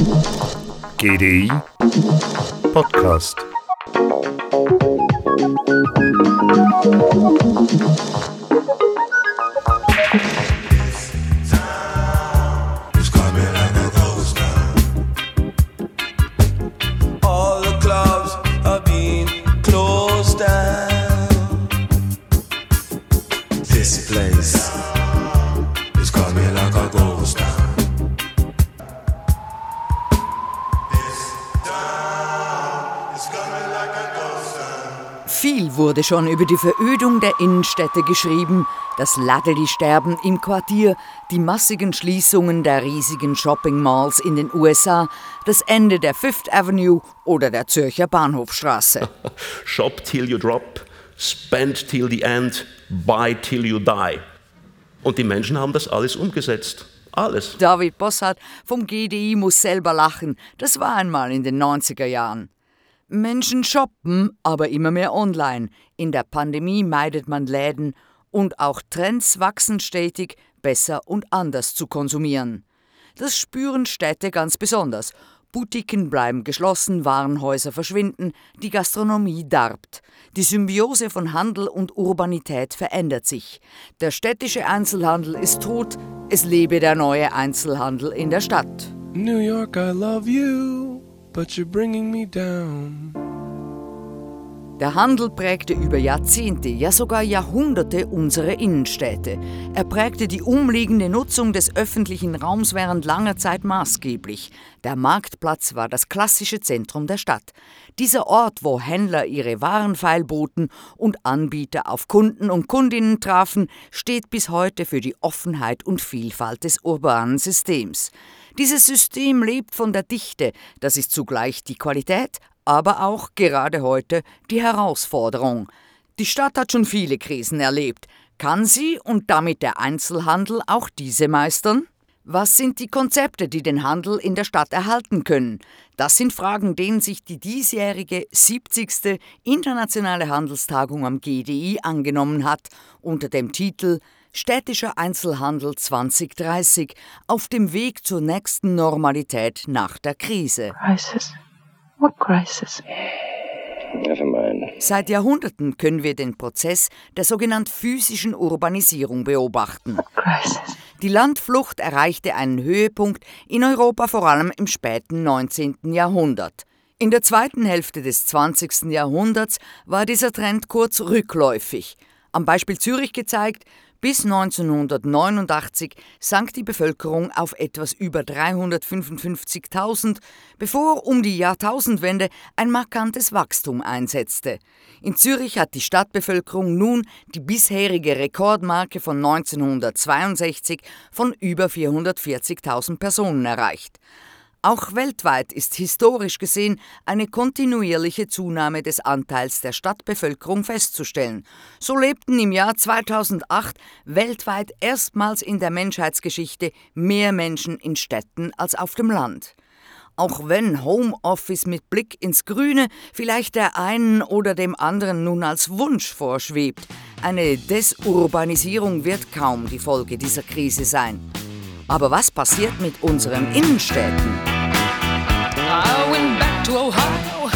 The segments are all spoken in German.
GDI Podcast. Wurde schon über die Verödung der Innenstädte geschrieben, das Ladeli-Sterben im Quartier, die massigen Schließungen der riesigen Shopping-Malls in den USA, das Ende der Fifth Avenue oder der Zürcher Bahnhofstraße. Shop till you drop, spend till the end, buy till you die. Und die Menschen haben das alles umgesetzt. Alles. David Bossart vom GDI muss selber lachen. Das war einmal in den 90er Jahren. Menschen shoppen, aber immer mehr online. In der Pandemie meidet man Läden und auch Trends wachsen stetig, besser und anders zu konsumieren. Das spüren Städte ganz besonders. Boutiquen bleiben geschlossen, Warenhäuser verschwinden, die Gastronomie darbt. Die Symbiose von Handel und Urbanität verändert sich. Der städtische Einzelhandel ist tot, es lebe der neue Einzelhandel in der Stadt. New York, I love you, but you're bringing me down. Der Handel prägte über Jahrzehnte, ja sogar Jahrhunderte unsere Innenstädte. Er prägte die umliegende Nutzung des öffentlichen Raums während langer Zeit maßgeblich. Der Marktplatz war das klassische Zentrum der Stadt. Dieser Ort, wo Händler ihre Waren feilboten und Anbieter auf Kunden und Kundinnen trafen, steht bis heute für die Offenheit und Vielfalt des urbanen Systems. Dieses System lebt von der Dichte, das ist zugleich die Qualität, aber auch gerade heute die Herausforderung. Die Stadt hat schon viele Krisen erlebt. Kann sie und damit der Einzelhandel auch diese meistern? Was sind die Konzepte, die den Handel in der Stadt erhalten können? Das sind Fragen, denen sich die diesjährige 70. Internationale Handelstagung am GDI angenommen hat, unter dem Titel Städtischer Einzelhandel 2030 auf dem Weg zur nächsten Normalität nach der Krise. Crisis? What crisis? Never mind. Seit Jahrhunderten können wir den Prozess der sogenannten physischen Urbanisierung beobachten. Die Landflucht erreichte einen Höhepunkt in Europa vor allem im späten 19. Jahrhundert. In der zweiten Hälfte des 20. Jahrhunderts war dieser Trend kurz rückläufig. Am Beispiel Zürich gezeigt, bis 1989 sank die Bevölkerung auf etwas über 355.000, bevor um die Jahrtausendwende ein markantes Wachstum einsetzte. In Zürich hat die Stadtbevölkerung nun die bisherige Rekordmarke von 1962 von über 440.000 Personen erreicht. Auch weltweit ist historisch gesehen eine kontinuierliche Zunahme des Anteils der Stadtbevölkerung festzustellen. So lebten im Jahr 2008 weltweit erstmals in der Menschheitsgeschichte mehr Menschen in Städten als auf dem Land. Auch wenn Homeoffice mit Blick ins Grüne vielleicht der einen oder dem anderen nun als Wunsch vorschwebt, eine Desurbanisierung wird kaum die Folge dieser Krise sein. Aber was passiert mit unseren Innenstädten? To Ohio,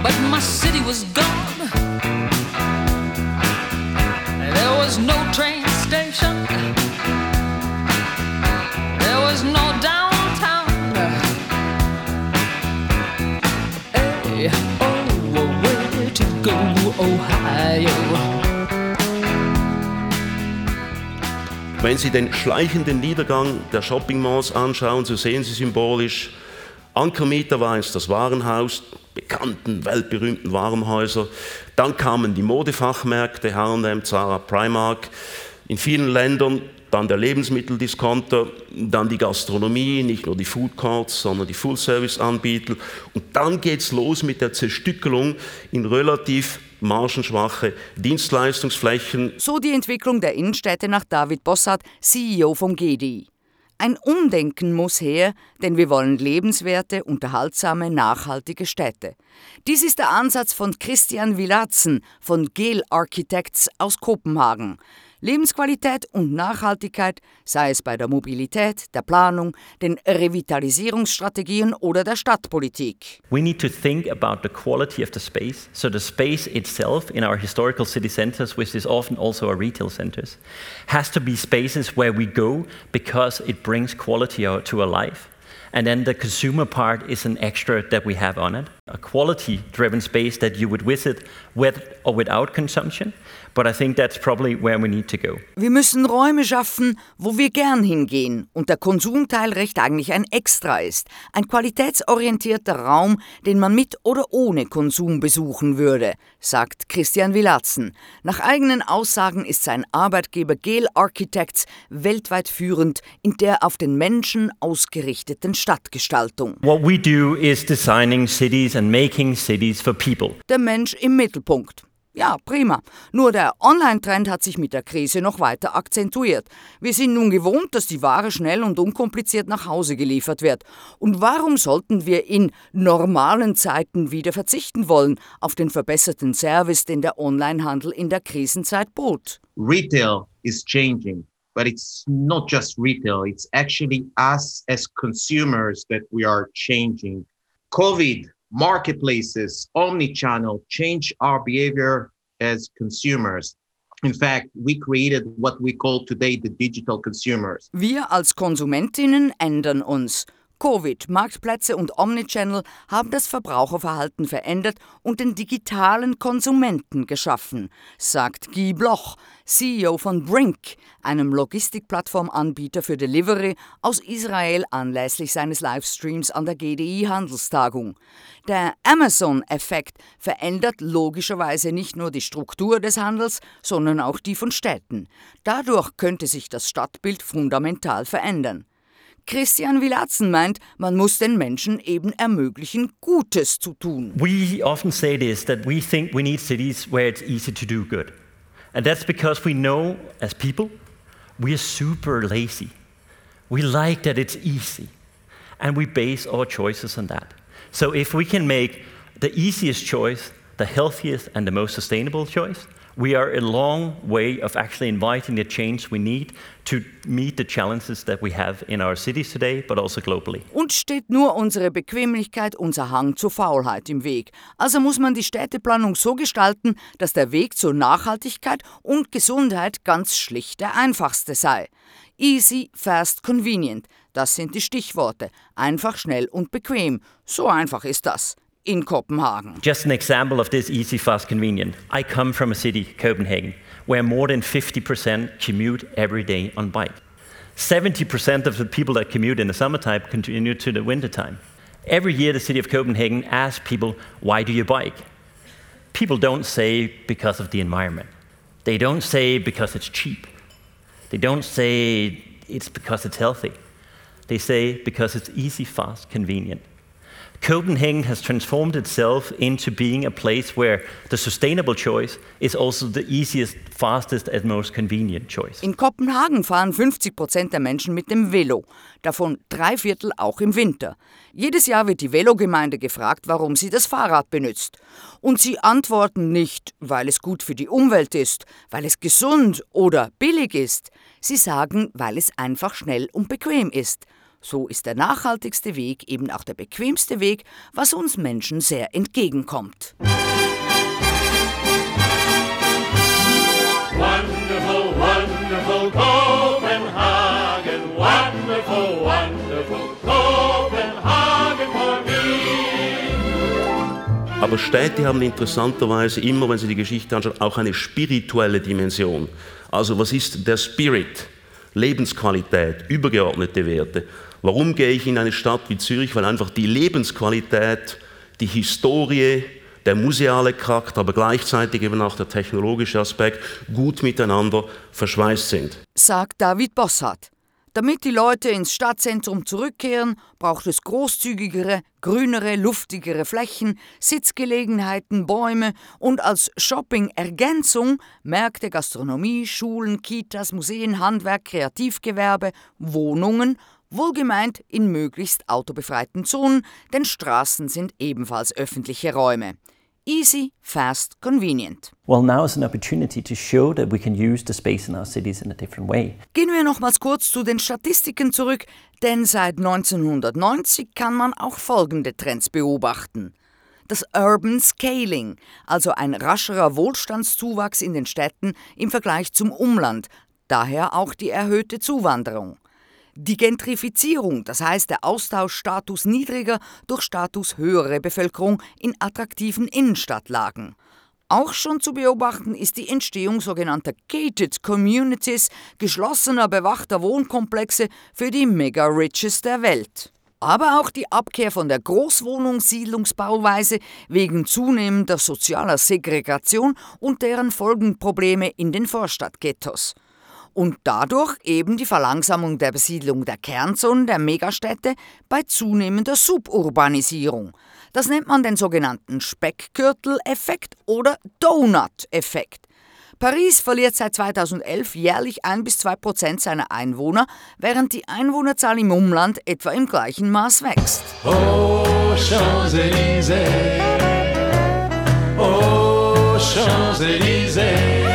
but my city was gone. There was no train station, there was no downtown. Hey, oh, oh where to go, Ohio? Wenn Sie den schleichenden Niedergang der Shopping-Malls anschauen, so sehen Sie symbolisch, Ankermieter war einst das Warenhaus, bekannten, weltberühmten Warenhäuser. Dann kamen die Modefachmärkte, H&M, Zara, Primark. In vielen Ländern dann der Lebensmitteldiscounter, dann die Gastronomie, nicht nur die Food Courts, sondern die Full-Service-Anbieter. Und dann geht's los mit der Zerstückelung in relativ margenschwache Dienstleistungsflächen. So die Entwicklung der Innenstädte nach David Bossart, CEO vom GDI. Ein Umdenken muss her, denn wir wollen lebenswerte, unterhaltsame, nachhaltige Städte. Dies ist der Ansatz von Christian Wilatzen von Gel Architects aus Kopenhagen. Lebensqualität und Nachhaltigkeit, sei es bei der Mobilität, der Planung, den Revitalisierungsstrategien oder der Stadtpolitik. We need to think about the quality of the space. So the space itself in our historical city centers, which is often also our retail centers, has to be spaces where we go because it brings quality to our life. And then the consumer part is an extra that we have on it. A quality driven space that you would visit with or without consumption. But I think that's probably where we need to go. Wir müssen Räume schaffen, wo wir gern hingehen und der Konsumteil recht eigentlich ein Extra ist. Ein qualitätsorientierter Raum, den man mit oder ohne Konsum besuchen würde, sagt Christian Wilatzen. Nach eigenen Aussagen ist sein Arbeitgeber Gale Architects weltweit führend in der auf den Menschen ausgerichteten Stadtgestaltung. What we do is designing cities and making cities for people. Der Mensch im Mittelpunkt. Ja, prima. Nur der Online-Trend hat sich mit der Krise noch weiter akzentuiert. Wir sind nun gewohnt, dass die Ware schnell und unkompliziert nach Hause geliefert wird. Und warum sollten wir in normalen Zeiten wieder verzichten wollen auf den verbesserten Service, den der Onlinehandel in der Krisenzeit bot? Retail is changing, but it's not just retail, it's actually us as consumers that we are changing. COVID marketplaces, omni-channel change our behavior as consumers. In fact, we created what we call today the digital consumers. Wir er als Konsumentinnen ändern uns. Covid, Marktplätze und Omnichannel haben das Verbraucherverhalten verändert und den digitalen Konsumenten geschaffen, sagt Guy Bloch, CEO von Brink, einem Logistikplattformanbieter für Delivery aus Israel anlässlich seines Livestreams an der GDI Handelstagung. Der Amazon-Effekt verändert logischerweise nicht nur die Struktur des Handels, sondern auch die von Städten. Dadurch könnte sich das Stadtbild fundamental verändern. Christian Wilatzen meint, man muss den Menschen eben ermöglichen, Gutes zu tun. We often say this that we think we need cities where it's easy to do good. And that's because we know as people we're super lazy. We like that it's easy. And we base our choices on that. So if we can make the easiest choice the healthiest and the most sustainable choice, we are a long way of actually inviting the change we need to meet the challenges that we have in our cities today, but also globally. Und steht nur unsere Bequemlichkeit, unser Hang zur Faulheit im Weg. Also muss man die Städteplanung so gestalten, dass der Weg zur Nachhaltigkeit und Gesundheit ganz schlicht der einfachste sei. Easy, fast, convenient. Das sind die Stichworte. Einfach, schnell und bequem. So einfach ist das. In Copenhagen. Just an example of this easy, fast, convenient. I come from a city, Copenhagen, where more than 50% commute every day on bike. 70% of the people that commute in the summertime continue to the wintertime. Every year, the city of Copenhagen asks people, why do you bike? People don't say because of the environment. They don't say because it's cheap. They don't say it's because it's healthy. They say because it's easy, fast, convenient. Copenhagen has transformed itself into being a place where the sustainable choice is also the easiest, fastest and most convenient choice. In Kopenhagen fahren 50 Prozent der Menschen mit dem Velo, davon drei Viertel auch im Winter. Jedes Jahr wird die Velogemeinde gefragt, warum sie das Fahrrad benutzt. Und sie antworten nicht, weil es gut für die Umwelt ist, weil es gesund oder billig ist. Sie sagen, weil es einfach schnell und bequem ist. So ist der nachhaltigste Weg eben auch der bequemste Weg, was uns Menschen sehr entgegenkommt. Wonderful, wonderful Copenhagen, wonderful, wonderful Copenhagen for me. Aber Städte haben interessanterweise immer, wenn Sie die Geschichte anschauen, auch eine spirituelle Dimension. Also was ist der Spirit? Lebensqualität, übergeordnete Werte. Warum gehe ich in eine Stadt wie Zürich? Weil einfach die Lebensqualität, die Historie, der museale Charakter, aber gleichzeitig eben auch der technologische Aspekt gut miteinander verschweißt sind. Sagt David Bossart. Damit die Leute ins Stadtzentrum zurückkehren, braucht es großzügigere, grünere, luftigere Flächen, Sitzgelegenheiten, Bäume und als Shopping-Ergänzung Märkte, Gastronomie, Schulen, Kitas, Museen, Handwerk, Kreativgewerbe, Wohnungen wohlgemeint in möglichst autobefreiten Zonen, denn Straßen sind ebenfalls öffentliche Räume. Easy, fast, convenient. Well, now is an opportunity to show that we can use the space in our cities in a different way. Gehen wir nochmals kurz zu den Statistiken zurück, denn seit 1990 kann man auch folgende Trends beobachten. Das Urban Scaling, also ein rascherer Wohlstandszuwachs in den Städten im Vergleich zum Umland, daher auch die erhöhte Zuwanderung. Die Gentrifizierung, das heißt der Austausch Status niedriger durch Status höhere Bevölkerung in attraktiven Innenstadtlagen. Auch schon zu beobachten ist die Entstehung sogenannter Gated Communities, geschlossener, bewachter Wohnkomplexe für die Mega-Riches der Welt. Aber auch die Abkehr von der Großwohnungssiedlungsbauweise wegen zunehmender sozialer Segregation und deren Folgenprobleme in den Vorstadtghettos und dadurch eben die Verlangsamung der Besiedlung der Kernzonen der Megastädte bei zunehmender Suburbanisierung. Das nennt man den sogenannten Speckkürtel-Effekt oder Donut-Effekt. Paris verliert seit 2011 jährlich 1 bis 2 Prozent seiner Einwohner, während die Einwohnerzahl im Umland etwa im gleichen Maß wächst. Oh, Champs-Élysées. Oh, Champs-Élysées.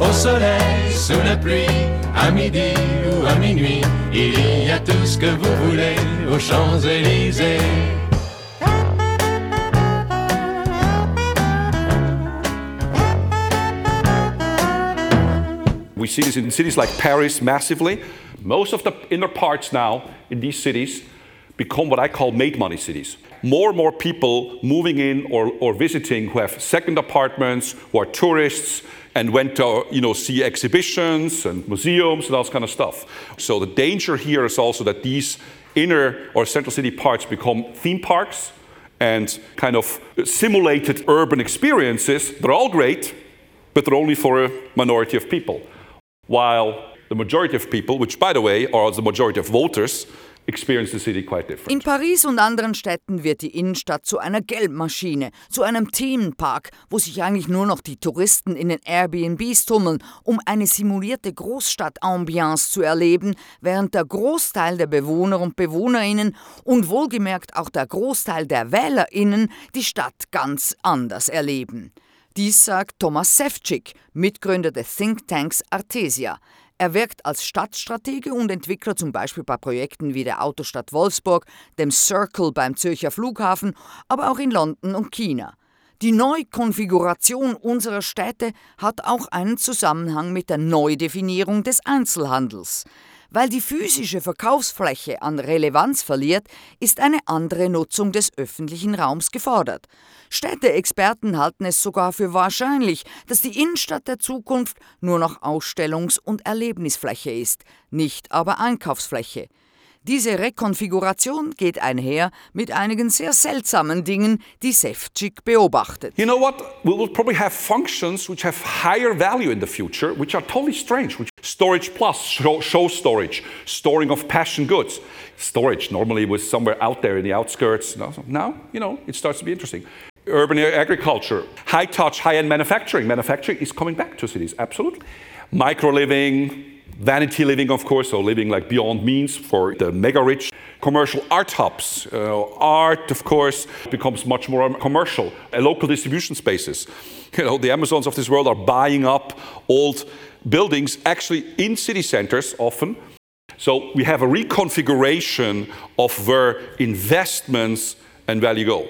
Au soleil, sous la pluie, à midi ou à minuit, il y a tout ce que vous voulez aux Champs-Élysées. We see this in cities like Paris massively. Most of the inner parts now in these cities become what I call made money cities. More and more people moving in or, or visiting who have second apartments, who are tourists, and went to you know see exhibitions and museums and all this kind of stuff. So the danger here is also that these inner or central city parks become theme parks and kind of simulated urban experiences. They're all great, but they're only for a minority of people. While the majority of people, which by the way are the majority of voters, In Paris und anderen Städten wird die Innenstadt zu einer Geldmaschine, zu einem Themenpark, wo sich eigentlich nur noch die Touristen in den Airbnbs tummeln, um eine simulierte Großstadt-Ambiance zu erleben, während der Großteil der Bewohner und Bewohnerinnen und wohlgemerkt auch der Großteil der Wählerinnen die Stadt ganz anders erleben. Dies sagt Thomas Sefcik, Mitgründer des Thinktanks Artesia. Er wirkt als Stadtstratege und Entwickler zum Beispiel bei Projekten wie der Autostadt Wolfsburg, dem Circle beim Zürcher Flughafen, aber auch in London und China. Die Neukonfiguration unserer Städte hat auch einen Zusammenhang mit der Neudefinierung des Einzelhandels. Weil die physische Verkaufsfläche an Relevanz verliert, ist eine andere Nutzung des öffentlichen Raums gefordert. Städteexperten halten es sogar für wahrscheinlich, dass die Innenstadt der Zukunft nur noch Ausstellungs- und Erlebnisfläche ist, nicht aber Einkaufsfläche. Diese Rekonfiguration geht einher mit einigen sehr seltsamen Dingen, die Sefcik beobachtet. You know what? We will probably have functions which have higher value in the future, which are totally strange. Storage plus, show, show storage, storing of passion goods. Storage normally was somewhere out there in the outskirts. Now, you know, it starts to be interesting. Urban agriculture, high touch, high end manufacturing. Manufacturing is coming back to cities, absolutely. Micro living, vanity living, of course, so living like beyond means for the mega rich. Commercial art hubs. Uh, art, of course, becomes much more commercial. Uh, local distribution spaces. You know, the Amazons of this world are buying up old buildings, actually in city centers often. So we have a reconfiguration of where investments and value go.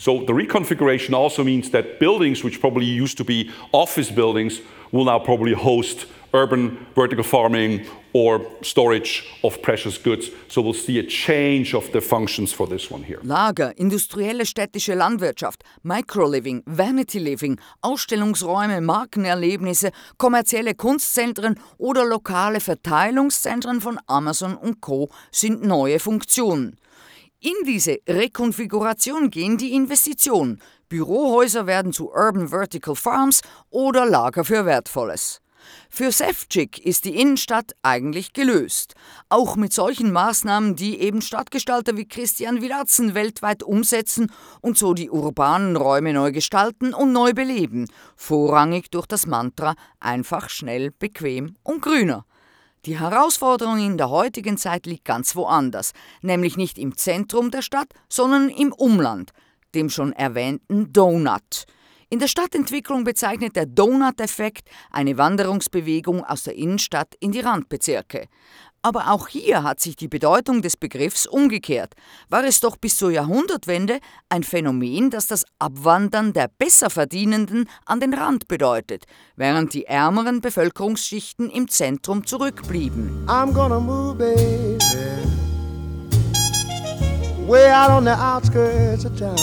So the reconfiguration also means that buildings, which probably used to be office buildings, will now probably host urban vertical farming or storage of precious goods. So we'll see a change of the functions for this one here. Lager, industrielle städtische Landwirtschaft, Microliving, Vanity Living, Ausstellungsräume, Markenerlebnisse, kommerzielle Kunstzentren oder lokale Verteilungszentren von Amazon und Co. sind neue Funktionen. In diese Rekonfiguration gehen die Investitionen. Bürohäuser werden zu Urban Vertical Farms oder Lager für Wertvolles. Für Sefcik ist die Innenstadt eigentlich gelöst. Auch mit solchen Maßnahmen, die eben Stadtgestalter wie Christian Wilatzen weltweit umsetzen und so die urbanen Räume neu gestalten und neu beleben. Vorrangig durch das Mantra einfach, schnell, bequem und grüner. Die Herausforderung in der heutigen Zeit liegt ganz woanders, nämlich nicht im Zentrum der Stadt, sondern im Umland. dem schon erwähnten Donut. In der Stadtentwicklung bezeichnet der Donut-Effekt eine Wanderungsbewegung aus der Innenstadt in die Randbezirke. Aber auch hier hat sich die Bedeutung des Begriffs umgekehrt. War es doch bis zur Jahrhundertwende ein Phänomen, das das Abwandern der Besserverdienenden an den Rand bedeutet, während die ärmeren Bevölkerungsschichten im Zentrum zurückblieben. I'm gonna move, baby, way out on the outskirts of town.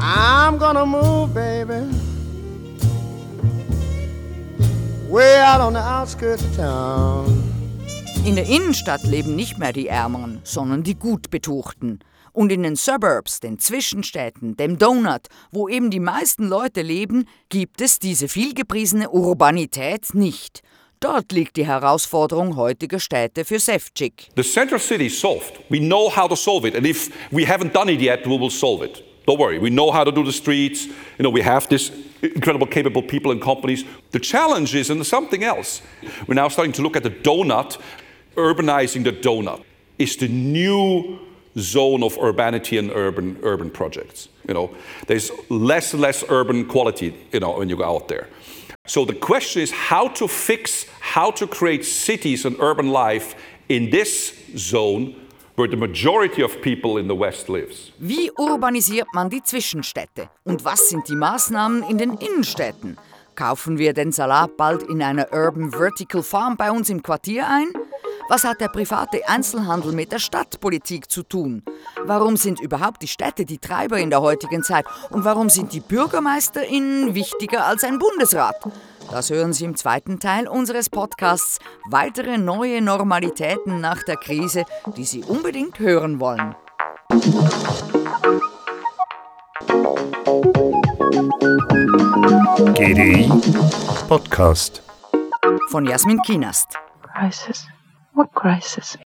I'm gonna move, baby. Way out on the outskirts of town. In der Innenstadt leben nicht mehr die Ärmeren, sondern die Gutbetuchten. Und in den Suburbs, den Zwischenstädten, dem Donut, wo eben die meisten Leute leben, gibt es diese vielgepriesene Urbanität nicht. Dort liegt die Herausforderung heutiger Städte für Sefcik. The central city is solved. We know how to solve it. And if we haven't done it yet, we will solve it. Don't worry, we know how to do the streets. You know, we have this incredible, capable people and companies. The challenge is in something else. We're now starting to look at the donut, urbanizing the donut. Is the new zone of urbanity and urban urban projects. You know, there's less and less urban quality. You know, when you go out there. So the question is how to fix, how to create cities and urban life in this zone where the majority of people in the West lives. Wie urbanisiert man die Zwischenstädte? Und was sind die Maßnahmen in den Innenstädten? Kaufen wir den Salat bald in einer Urban Vertical Farm bei uns im Quartier ein? Was hat der private Einzelhandel mit der Stadtpolitik zu tun? Warum sind überhaupt die Städte die Treiber in der heutigen Zeit? Und warum sind die BürgermeisterInnen wichtiger als ein Bundesrat? Das hören Sie im zweiten Teil unseres Podcasts Weitere neue Normalitäten nach der Krise, die Sie unbedingt hören wollen. GDI Podcast Von Jasmin Kienast. Crisis? What crisis?